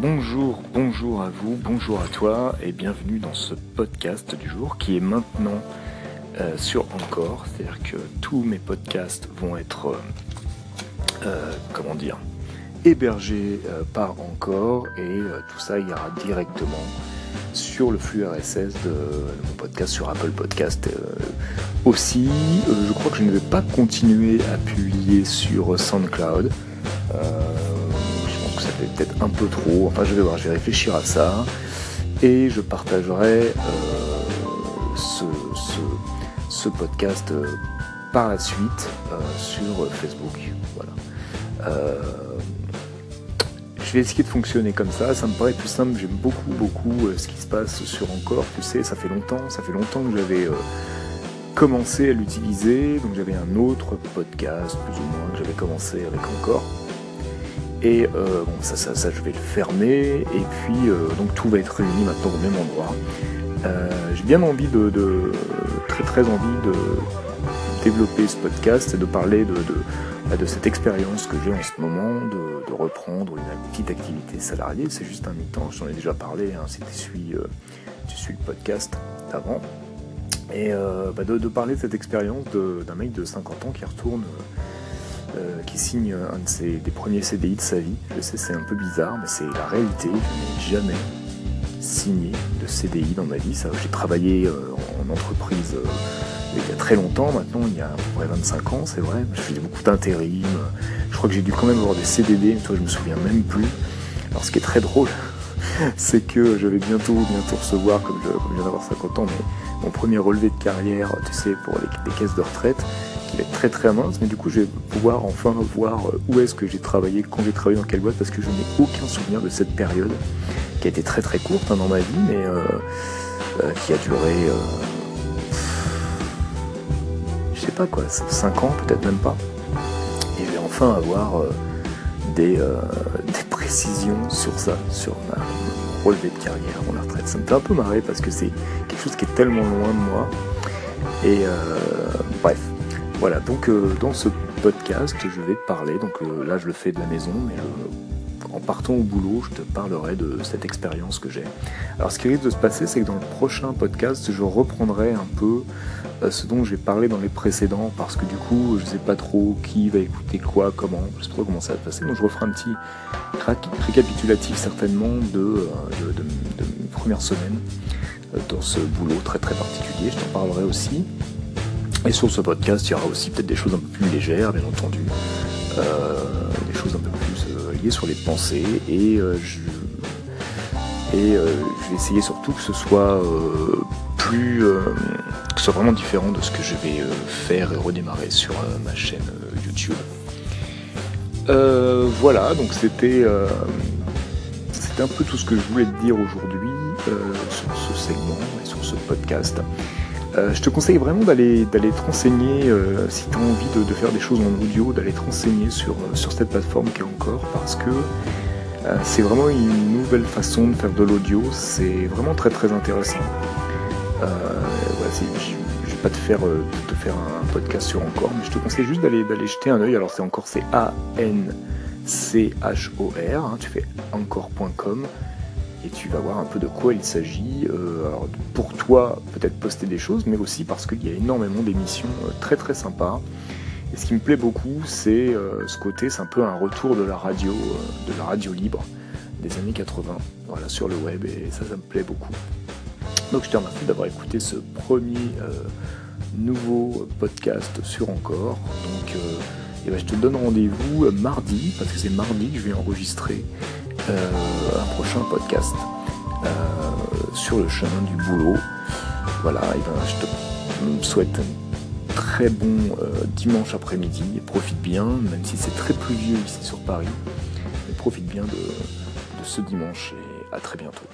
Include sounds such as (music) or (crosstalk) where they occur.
bonjour, bonjour à vous, bonjour à toi et bienvenue dans ce podcast du jour qui est maintenant euh, sur Encore. C'est-à-dire que tous mes podcasts vont être, euh, euh, comment dire, hébergés par Encore et tout ça ira directement sur le flux RSS de, mon podcast sur Apple Podcast aussi. je crois que je ne vais pas continuer à publier sur SoundCloud ça fait peut-être un peu trop. Enfin, je vais voir, je vais réfléchir à ça. Et je partagerai euh, ce, podcast euh, par la suite euh, sur Facebook. Voilà. je vais essayer de fonctionner comme ça, ça me paraît plus simple, j'aime beaucoup beaucoup ce qui se passe sur Encore, tu sais, ça fait longtemps, ça fait longtemps que j'avais commencé à l'utiliser, donc j'avais un autre podcast plus ou moins que j'avais commencé avec Encore. Et euh, bon, ça, ça, ça, je vais le fermer. Et puis, euh, donc tout va être réuni maintenant au même endroit. Euh, j'ai bien envie de, très très envie de développer ce podcast et de parler de, de, bah, cette expérience que j'ai en ce moment, de, reprendre une petite activité salariée. C'est juste un mi-temps, j'en ai déjà parlé, hein, si tu suis, tu suis le podcast d'avant. Et bah, de, parler de cette expérience d'un mec de 50 ans qui retourne euh, qui signe un de ses, des premiers CDI de sa vie. Je sais, c'est un peu bizarre, mais c'est la réalité. Je n'ai jamais signé de CDI dans ma vie. J'ai travaillé euh, en entreprise euh, il y a très longtemps, maintenant, il y a à peu près 25 ans, c'est vrai. Je faisais beaucoup d'intérim. Je crois que j'ai dû quand même avoir des CDD, mais toi, je me souviens même plus. Alors, ce qui est très drôle, (laughs) c'est que je vais bientôt, recevoir, comme je, viens d'avoir 50 ans, mon premier relevé de carrière, tu sais, pour les caisses de retraite très très mince, mais du coup je vais pouvoir enfin voir euh, où est-ce que j'ai travaillé, quand j'ai travaillé dans quelle boîte, parce que je n'ai aucun souvenir de cette période, qui a été très très courte hein, dans ma vie, mais euh, euh, qui a duré, je sais pas quoi, 5 ans, peut-être même pas. Et je vais enfin avoir des, (laughs) des précisions sur ça, sur ma relevé de carrière, mon retraite. Ça me fait un peu marrer parce que c'est quelque chose qui est tellement loin de moi. Et bref, voilà, donc euh, dans ce podcast, je vais te parler, donc euh, là je le fais de la maison, mais euh, en partant au boulot, je te parlerai de cette expérience que j'ai. Alors ce qui risque de se passer, c'est que dans le prochain podcast, je reprendrai un peu ce dont j'ai parlé dans les précédents, parce que du coup, je sais pas trop qui va écouter quoi, comment, je sais pas trop comment ça va se passer, donc je referai un petit récapitulatif certainement de, de mes premières semaines dans ce boulot très très particulier, je t'en parlerai aussi. Et sur ce podcast, il y aura aussi peut-être des choses un peu plus légères, bien entendu, euh, des choses un peu plus euh, liées sur les pensées, et, euh, je, vais essayer surtout que ce soit plus, que ce soit vraiment différent de ce que je vais faire et redémarrer sur ma chaîne YouTube. voilà, donc c'était c'était un peu tout ce que je voulais te dire aujourd'hui sur ce segment et sur ce podcast. Euh, je te conseille vraiment d'aller d'aller te renseigner euh, si tu as envie de, faire des choses en audio, d'aller te renseigner sur, euh, sur cette plateforme qui est encore parce que c'est vraiment une nouvelle façon de faire de l'audio, c'est vraiment très très intéressant. je ne vais pas te faire, te faire un podcast sur encore, mais je te conseille juste d'aller jeter un oeil. Alors c'est encore c'est A N C H O R, hein, tu fais encore.com et tu vas voir un peu de quoi il s'agit. Euh, pour toi, peut-être poster des choses, mais aussi parce qu'il y a énormément d'émissions euh, très très sympas. Et ce qui me plaît beaucoup, c'est euh, ce côté, c'est un peu un retour de la radio, de la radio libre des années 80, voilà, sur le web, et ça, ça me plaît beaucoup. Donc je te remercie d'avoir écouté ce premier nouveau podcast sur Encore. Donc et ben, je te donne rendez-vous mardi, parce que c'est mardi que je vais enregistrer un prochain podcast euh, sur le chemin du boulot. Voilà, et ben, je te souhaite un très bon euh, dimanche après-midi profite bien, même si c'est très pluvieux ici sur Paris, profite bien de ce dimanche et à très bientôt.